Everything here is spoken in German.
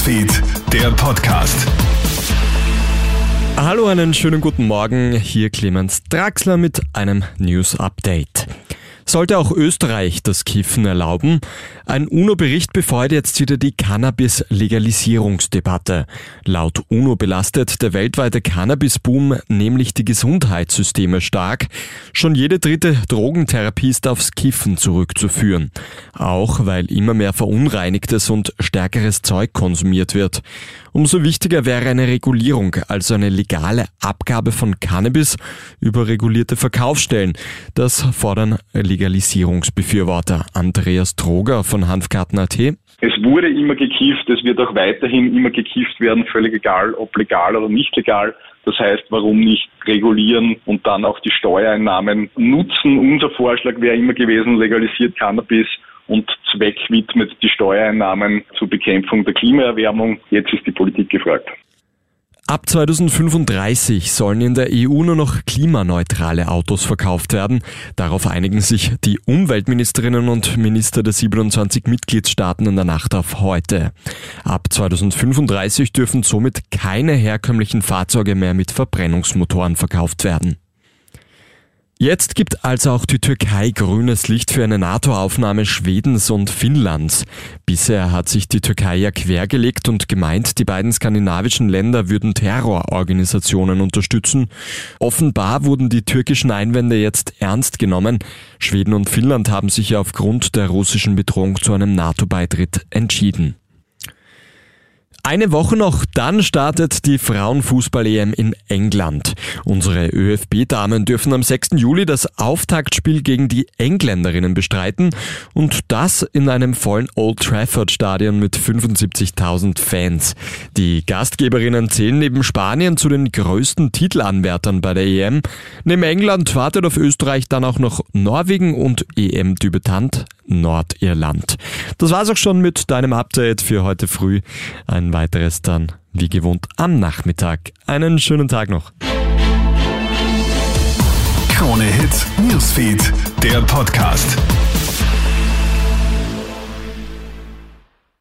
Newsfeed, der Podcast. Hallo, einen schönen guten Morgen. Hier Clemens Draxler mit einem News Update. Sollte auch Österreich das Kiffen erlauben? Ein UNO-Bericht befeuert jetzt wieder die Cannabis-Legalisierungsdebatte. Laut UNO belastet der weltweite Cannabis-Boom nämlich die Gesundheitssysteme stark. Schon jede dritte Drogentherapie ist aufs Kiffen zurückzuführen. Auch weil immer mehr verunreinigtes und stärkeres Zeug konsumiert wird. Umso wichtiger wäre eine Regulierung, also eine legale Abgabe von Cannabis über regulierte Verkaufsstellen. Das fordern Legalisierungsbefürworter. Andreas Droger von Hanfkarten.at. Es wurde immer gekifft, es wird auch weiterhin immer gekifft werden, völlig egal, ob legal oder nicht legal. Das heißt, warum nicht regulieren und dann auch die Steuereinnahmen nutzen? Unser Vorschlag wäre immer gewesen, legalisiert Cannabis und Zweck widmet die Steuereinnahmen zur Bekämpfung der Klimaerwärmung. Jetzt ist die Politik gefragt. Ab 2035 sollen in der EU nur noch klimaneutrale Autos verkauft werden. Darauf einigen sich die Umweltministerinnen und Minister der 27 Mitgliedstaaten in der Nacht auf heute. Ab 2035 dürfen somit keine herkömmlichen Fahrzeuge mehr mit Verbrennungsmotoren verkauft werden. Jetzt gibt also auch die Türkei grünes Licht für eine NATO-Aufnahme Schwedens und Finnlands. Bisher hat sich die Türkei ja quergelegt und gemeint, die beiden skandinavischen Länder würden Terrororganisationen unterstützen. Offenbar wurden die türkischen Einwände jetzt ernst genommen. Schweden und Finnland haben sich aufgrund der russischen Bedrohung zu einem NATO-Beitritt entschieden. Eine Woche noch, dann startet die Frauenfußball-EM in England. Unsere ÖFB-Damen dürfen am 6. Juli das Auftaktspiel gegen die Engländerinnen bestreiten und das in einem vollen Old Trafford-Stadion mit 75.000 Fans. Die Gastgeberinnen zählen neben Spanien zu den größten Titelanwärtern bei der EM. Neben England wartet auf Österreich dann auch noch Norwegen und EM-Debütant Nordirland. Das war's auch schon mit deinem Update für heute früh. Weiteres dann, wie gewohnt, am Nachmittag. Einen schönen Tag noch. Krone Hits, Newsfeed, der Podcast.